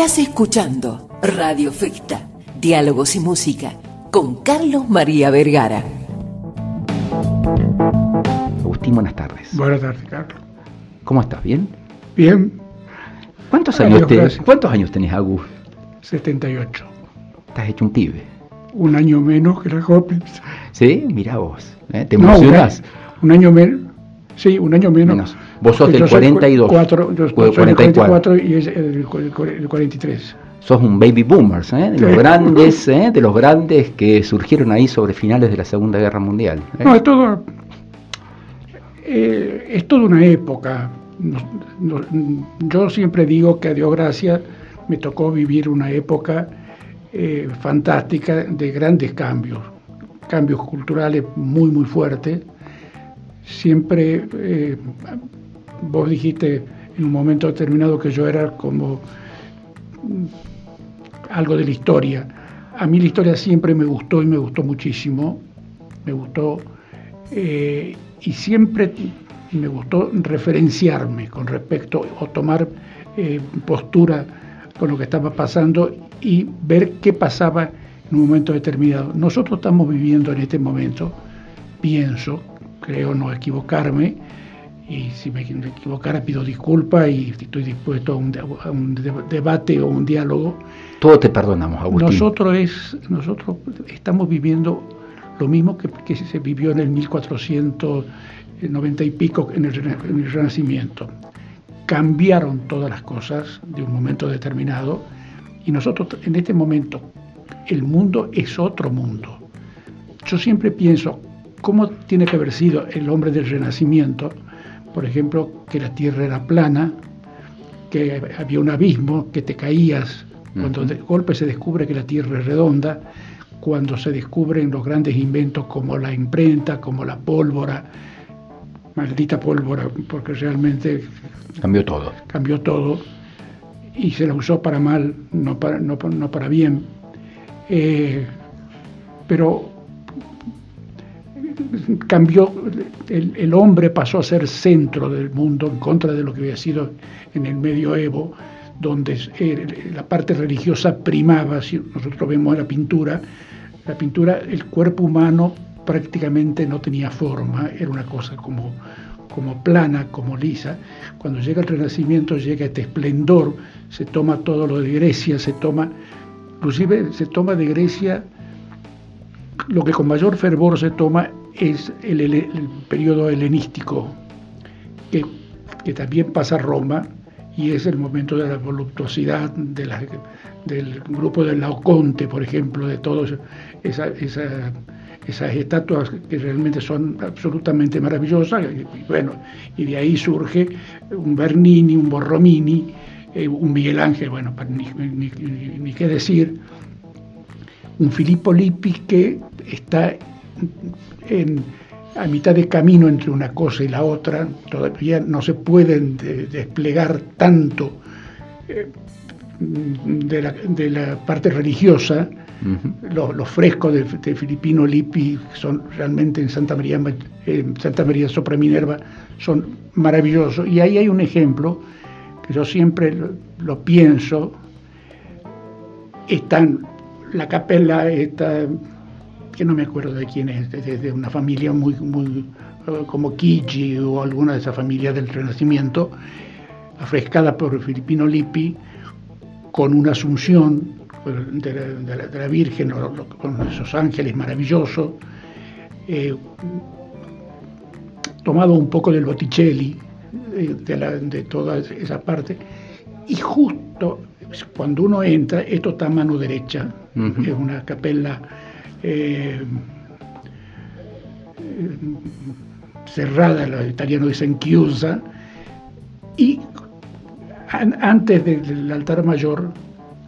Estás escuchando Radio Festa, Diálogos y Música, con Carlos María Vergara. Agustín, buenas tardes. Buenas tardes, Carlos. ¿Cómo estás? ¿Bien? Bien. ¿Cuántos años, ¿cuántos años tenés, Agus? 78. Estás hecho un pibe. Un año menos que la Hopkins. Sí, mira vos. ¿eh? ¿Te emocionas? un, año menos. Sí, un año menos. Vos sos del 42. Cuatro, yo soy 44 y es el, 43. Sos un baby boomers, ¿eh? de los grandes, ¿eh? de los grandes que surgieron ahí sobre finales de la Segunda Guerra Mundial. ¿eh? No, es todo, eh, es toda una época. yo siempre digo que a Dios gracias me tocó vivir una época fantástica de grandes cambios, cambios culturales muy muy fuertes siempre, eh, vos dijiste en un momento determinado que yo era como mm, algo de la historia. A mí la historia siempre me gustó y me gustó muchísimo, me gustó eh, y siempre me gustó referenciarme con respecto o tomar eh, postura con lo que estaba pasando y ver qué pasaba en un momento determinado. Nosotros estamos viviendo en este momento, pienso, creo no equivocarme, y si me equivocara pido disculpas y estoy dispuesto a un, debate o un diálogo. Todo te perdonamos, Agustín. Nosotros, es, nosotros estamos viviendo lo mismo que, que se vivió en el 1490 y pico en el, en el Renacimiento. Cambiaron todas las cosas de un momento determinado y nosotros en este momento el mundo es otro mundo. Yo siempre pienso, cómo tiene que haber sido el hombre del Renacimiento, por ejemplo, que la tierra era plana, que había un abismo, que te caías, cuando de golpe se descubre que la tierra es redonda, cuando se descubren los grandes inventos como la imprenta, como la pólvora, maldita pólvora, porque realmente cambió todo. Cambió todo y se la usó para mal, no para, no, para bien. Eh, pero cambió, el, hombre pasó a ser centro del mundo en contra de lo que había sido en el medioevo, donde eh, la parte religiosa primaba, si nosotros vemos la pintura, la pintura, el cuerpo humano prácticamente no tenía forma, era una cosa como, como plana, como lisa. Cuando llega el Renacimiento llega este esplendor, se toma todo lo de Grecia, se toma, inclusive se toma de Grecia lo que con mayor fervor se toma es el, periodo helenístico, que, también pasa a Roma y es el momento de la voluptuosidad de del grupo del Laoconte, por ejemplo, de todas esa, esas estatuas que realmente son absolutamente maravillosas. Y, bueno, y de ahí surge un Bernini, un Borromini, eh, un Miguel Ángel, bueno, ni, ni qué decir, un Filippo Lippi que está a mitad de camino entre una cosa y la otra, todavía no se pueden desplegar tanto eh, de, la, parte religiosa. los, frescos de, Filipino Lippi son realmente en Santa María, en Santa María Sopra Minerva son maravillosos. Y ahí hay un ejemplo que yo siempre lo, pienso. Están la capella, está que no me acuerdo de quién es, de, una familia muy, muy eh, como Kiji o alguna de esas familias del Renacimiento, afrescada por Filipino Lippi, con una asunción de la, Virgen, con esos ángeles maravillosos, eh, tomado un poco del Botticelli, eh, de, toda esa parte, y justo cuando uno entra, esto está a mano derecha, es una capella eh, cerrada, los italianos dicen chiusa, y antes del altar mayor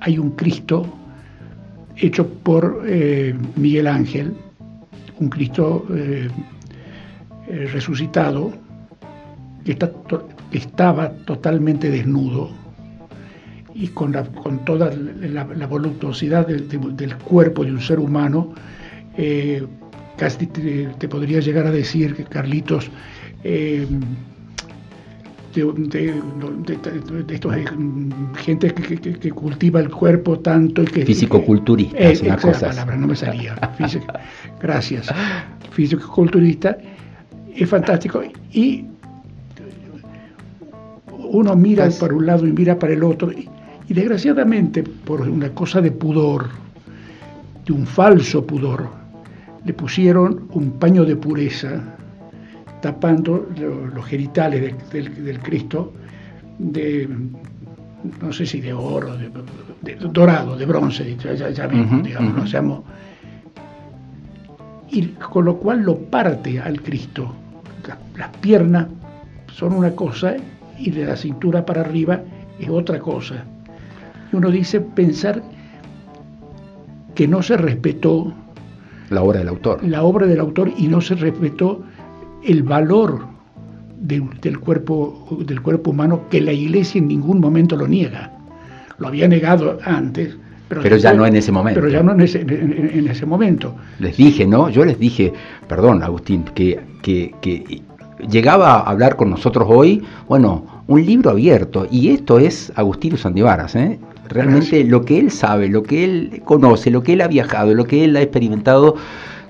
hay un Cristo hecho por eh, Miguel Ángel, un Cristo eh, resucitado, que, estaba totalmente desnudo y con, con toda la, voluptuosidad del, cuerpo de un ser humano, eh, casi te, podría llegar a decir que Carlitos, eh, de, estos eh, gente que, cultiva el cuerpo tanto y que físico-culturista eh, una cosa palabra no me salía. Gracias. Físico-culturista es fantástico. Y uno mira pues para un lado y mira para el otro y, y desgraciadamente por una cosa de pudor de un falso pudor le pusieron un paño de pureza tapando los genitales del, Cristo de, no sé si de oro, de, dorado, de bronce, ya, ya digamos, no seamos. Y con lo cual lo parte al Cristo. Las, piernas son una cosa y de la cintura para arriba es otra cosa. Y uno dice pensar que no se respetó la obra del autor. La obra del autor y no se respetó el valor del, cuerpo, del cuerpo humano que la Iglesia en ningún momento lo niega. Lo había negado antes, pero, ya no en ese momento. Pero ya no en ese, en, ese, momento. Les dije, ¿no? Yo les dije, perdón, Agustín, que, que, llegaba a hablar con nosotros hoy, bueno, un libro abierto, y esto es Agustín Sandivaras, ¿eh? Realmente lo que él sabe, lo que él conoce, lo que él ha viajado, lo que él ha experimentado,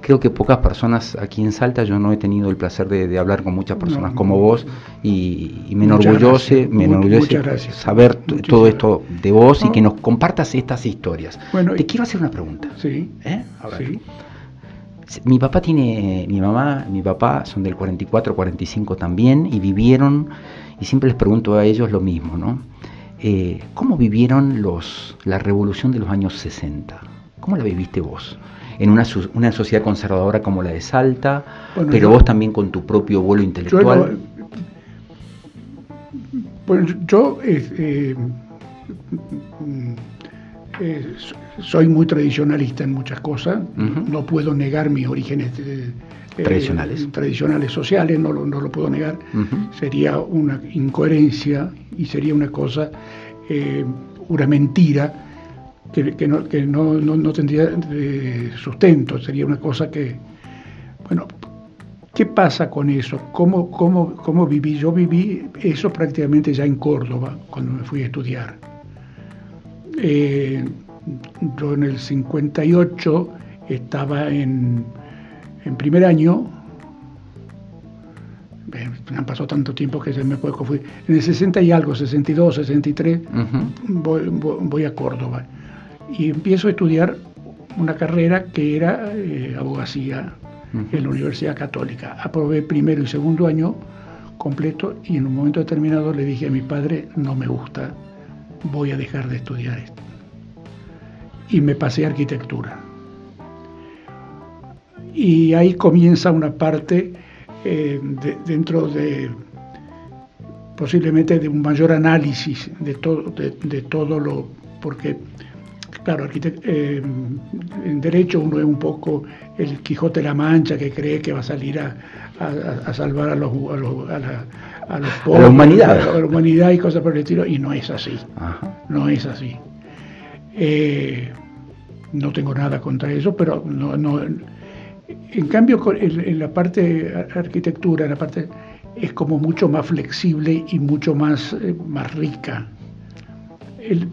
creo que pocas personas aquí en Salta, yo no he tenido el placer de, hablar con muchas personas como vos y, me enorgullece, me enorgullece saber todo esto de vos y que nos compartas estas historias. Bueno, Te quiero hacer una pregunta. Sí. ¿Eh? sí. Mi papá tiene, mi mamá, mi papá son del 44, 45 también y vivieron, y siempre les pregunto a ellos lo mismo, ¿no? Eh, ¿Cómo vivieron los, la revolución de los años 60? ¿Cómo la viviste vos? en una, una sociedad conservadora como la de Salta, pero vos también con tu propio vuelo intelectual. pues yo eh, eh, soy muy tradicionalista en muchas cosas, no puedo negar mis orígenes eh, tradicionales. tradicionales sociales, no lo, no lo puedo negar, sería una incoherencia y sería una cosa, una mentira que, no, que no, no, tendría eh, sustento, sería una cosa que, bueno, ¿qué pasa con eso? ¿Cómo, cómo, cómo viví? Yo viví eso prácticamente ya en Córdoba, cuando me fui a estudiar. Eh, yo en el 58 estaba en, en primer año, me han pasado tanto tiempo que se me puede confundir. En el 60 y algo, 62, 63, voy, voy, a Córdoba y empiezo a estudiar una carrera que era eh, abogacía en la Universidad Católica. Aprobé primero y segundo año completo y en un momento determinado le dije a mi padre, no me gusta, voy a dejar de estudiar esto. Y me pasé a arquitectura. Y ahí comienza una parte eh, dentro de posiblemente de un mayor análisis de todo, de todo lo, porque Claro, eh, en derecho uno es un poco el Quijote de la Mancha que cree que va a salir a, salvar a los, a, los, a, la, a los pobres, a la humanidad. A la humanidad y cosas por el estilo, y no es así. No es así. Eh, no tengo nada contra eso, pero no, no en cambio en, la parte arquitectura, en la parte es como mucho más flexible y mucho más, eh, más rica. El,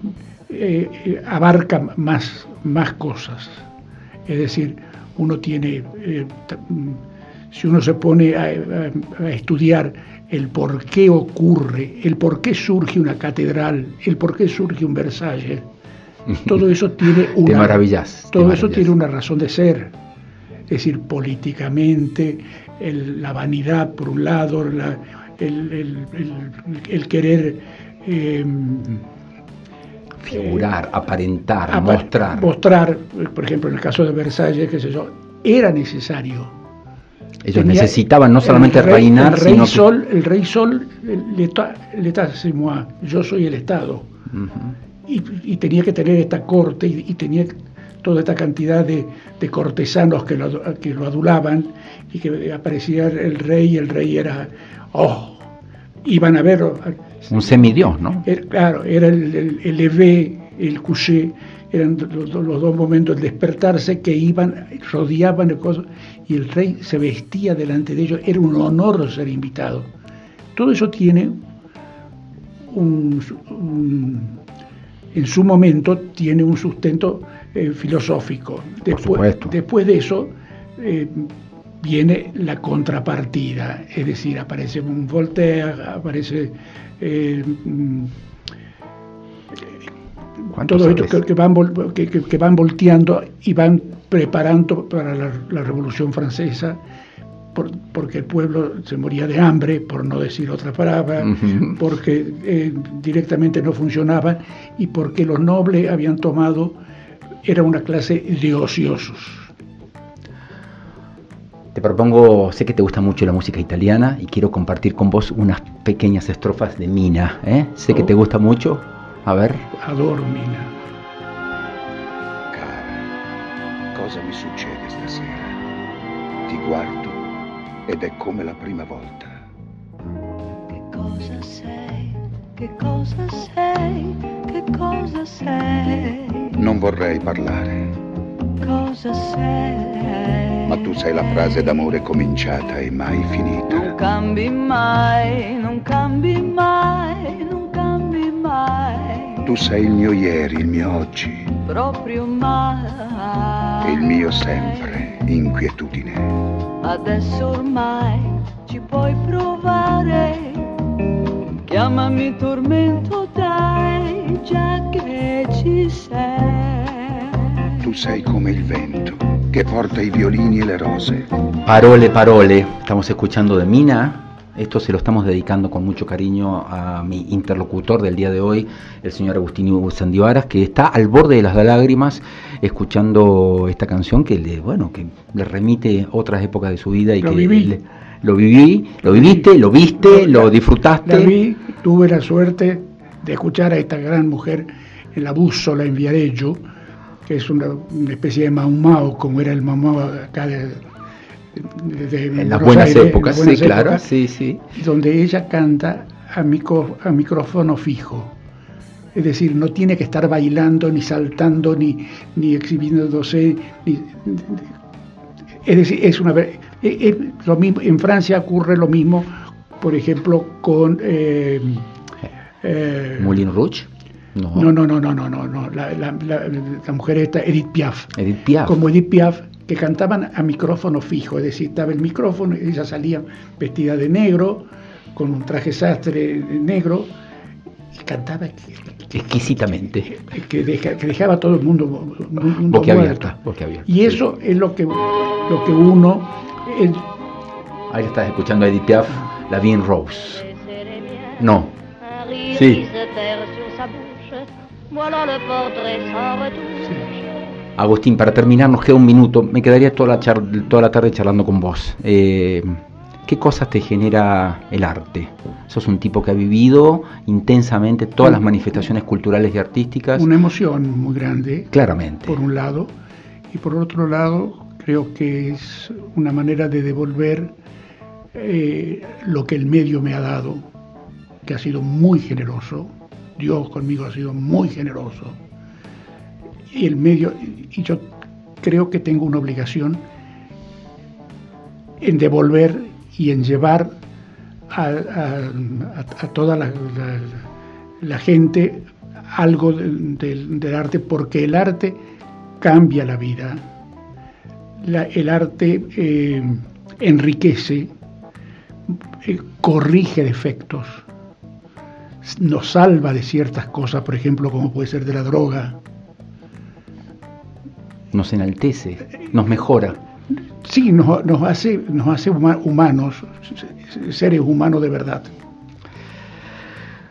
eh, abarca más, más cosas. Es decir, uno tiene, eh, si uno se pone a, estudiar el por qué ocurre, el por qué surge una catedral, el por qué surge un Versalles, todo eso tiene una, todo eso tiene una razón de ser. Es decir, políticamente, la vanidad por un lado, el, querer figurar, aparentar, mostrar. Mostrar, por ejemplo, en el caso de Versalles, qué sé yo, era necesario. Ellos necesitaban no solamente reinar, el rey Sol, El rey Sol, l'état c'est moi, yo soy el Estado. y, tenía que tener esta corte y, tenía toda esta cantidad de, cortesanos que lo, que lo adulaban y que aparecía el rey y el rey era, oh, iban a ver un semidios, ¿no? claro, era el, el, el el couché, eran los, dos momentos, el despertarse que iban, rodeaban el coso, y el rey se vestía delante de ellos, era un honor ser invitado. Todo eso tiene en su momento tiene un sustento eh, filosófico. Después, después de eso eh, viene la contrapartida, es decir, aparece un Voltaire, aparece eh, mm, todo esto que, van, que, van volteando y van preparando para la, Revolución Francesa, porque el pueblo se moría de hambre, por no decir otra palabra, porque directamente no funcionaba y porque los nobles habían tomado era una clase de ociosos. Te propongo, sé que te gusta mucho la música italiana y quiero compartir con vos unas pequeñas estrofas de Mina. ¿eh? Sé que te gusta mucho. A ver. Adoro Mina. Cara, cosa mi succede stasera? Ti guardo ed è come la prima volta. Che cosa sei? Che cosa sei? Che cosa sei? Non vorrei parlare. Cosa sei? Ma tu sei la frase d'amore cominciata e mai finita. Non cambi mai, non cambi mai, non cambi mai. Tu sei il mio ieri, il mio oggi. Proprio mai. E il mio sempre, inquietudine. Adesso ormai ci puoi provare. Chiamami tormento, dai, già che ci sei. Tu sei come il vento que porta i violini y le rose. Parole, parole. Estamos escuchando de Mina. Esto se lo estamos dedicando con mucho cariño a mi interlocutor del día de hoy, el señor Agustín Sandioaras, que está al borde de las lágrimas escuchando esta canción que le, bueno, que le remite otras épocas de su vida y lo que viví. lo viví, lo viviste, lo viste, lo disfrutaste. vi, tuve la suerte de escuchar a esta gran mujer en la bússola en Viareggio que es una, especie de Mau como era el Mau acá de, en las buenas épocas, sí, claro, sí, sí. Donde ella canta a, a micrófono fijo. Es decir, no tiene que estar bailando, ni saltando, ni, ni exhibiéndose. es decir, es una. Es, lo mismo, en Francia ocurre lo mismo, por ejemplo, con. Eh, eh, Moulin Rouge. No, no, no, no, no, no, no. La, la, la, mujer esta, Edith Piaf. Edith Piaf. Como Edith Piaf, que cantaban a micrófono fijo, es decir, estaba el micrófono y ella salía vestida de negro, con un traje sastre negro, y cantaba exquisitamente. Que, dejaba a todo el mundo, mundo boquiabierta, Y eso es lo que, lo que uno... Ahí estás escuchando a Edith Piaf, la Bien Rose. No. Sí. Agustín, para terminar, nos queda un minuto. Me quedaría toda la, toda la tarde charlando con vos. Eh, ¿Qué cosas te genera el arte? Sos un tipo que ha vivido intensamente todas las manifestaciones culturales y artísticas. Una emoción muy grande. Claramente. Por un lado. Y por otro lado, creo que es una manera de devolver eh, lo que el medio me ha dado, que ha sido muy generoso Dios conmigo ha sido muy generoso. Y el medio, y yo creo que tengo una obligación en devolver y en llevar a, toda la, gente algo del arte, porque el arte cambia la vida, el arte eh, enriquece, eh, corrige defectos nos salva de ciertas cosas, por ejemplo, como puede ser de la droga. Nos enaltece, nos mejora. Sí, nos, hace, nos hace humanos, seres humanos de verdad.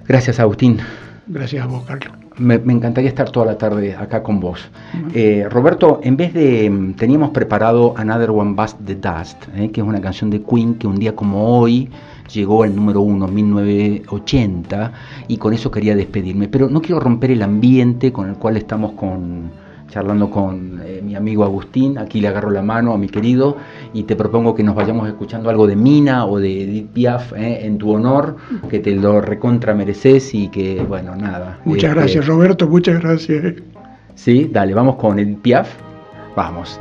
Gracias, Agustín. Gracias a vos, Carlos. Me, encantaría estar toda la tarde acá con vos. Eh, Roberto, en vez de. Teníamos preparado Another One Bust the Dust, eh, que es una canción de Queen que un día como hoy llegó al número uno en 1980 y con eso quería despedirme. Pero no quiero romper el ambiente con el cual estamos con, charlando con eh, mi amigo Agustín. Aquí le agarro la mano a mi querido y te propongo que nos vayamos escuchando algo de Mina o de Edith Piaf eh, en tu honor, que te lo recontra mereces y que, bueno, nada. Muchas gracias, Roberto, muchas gracias. Sí, dale, vamos con Edith Piaf. Vamos.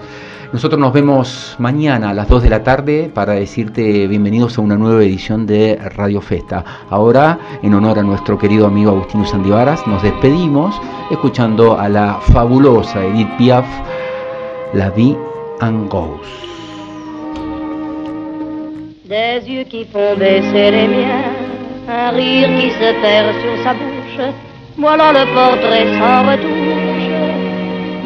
Nosotros nos vemos mañana a las 2 de la tarde para decirte bienvenidos a una nueva edición de Radio Festa. Ahora, en honor a nuestro querido amigo Agustino Sandivaras, nos despedimos escuchando a la fabulosa Edith Piaf, La Vie en Gauss. Des yeux qui font baisser les miens, un rire qui se perd sur sa bouche, voilà le portrait sans retouche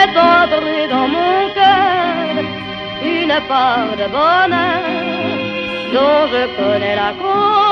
Est entré dans mon cœur une part de bonheur dont je connais la cause.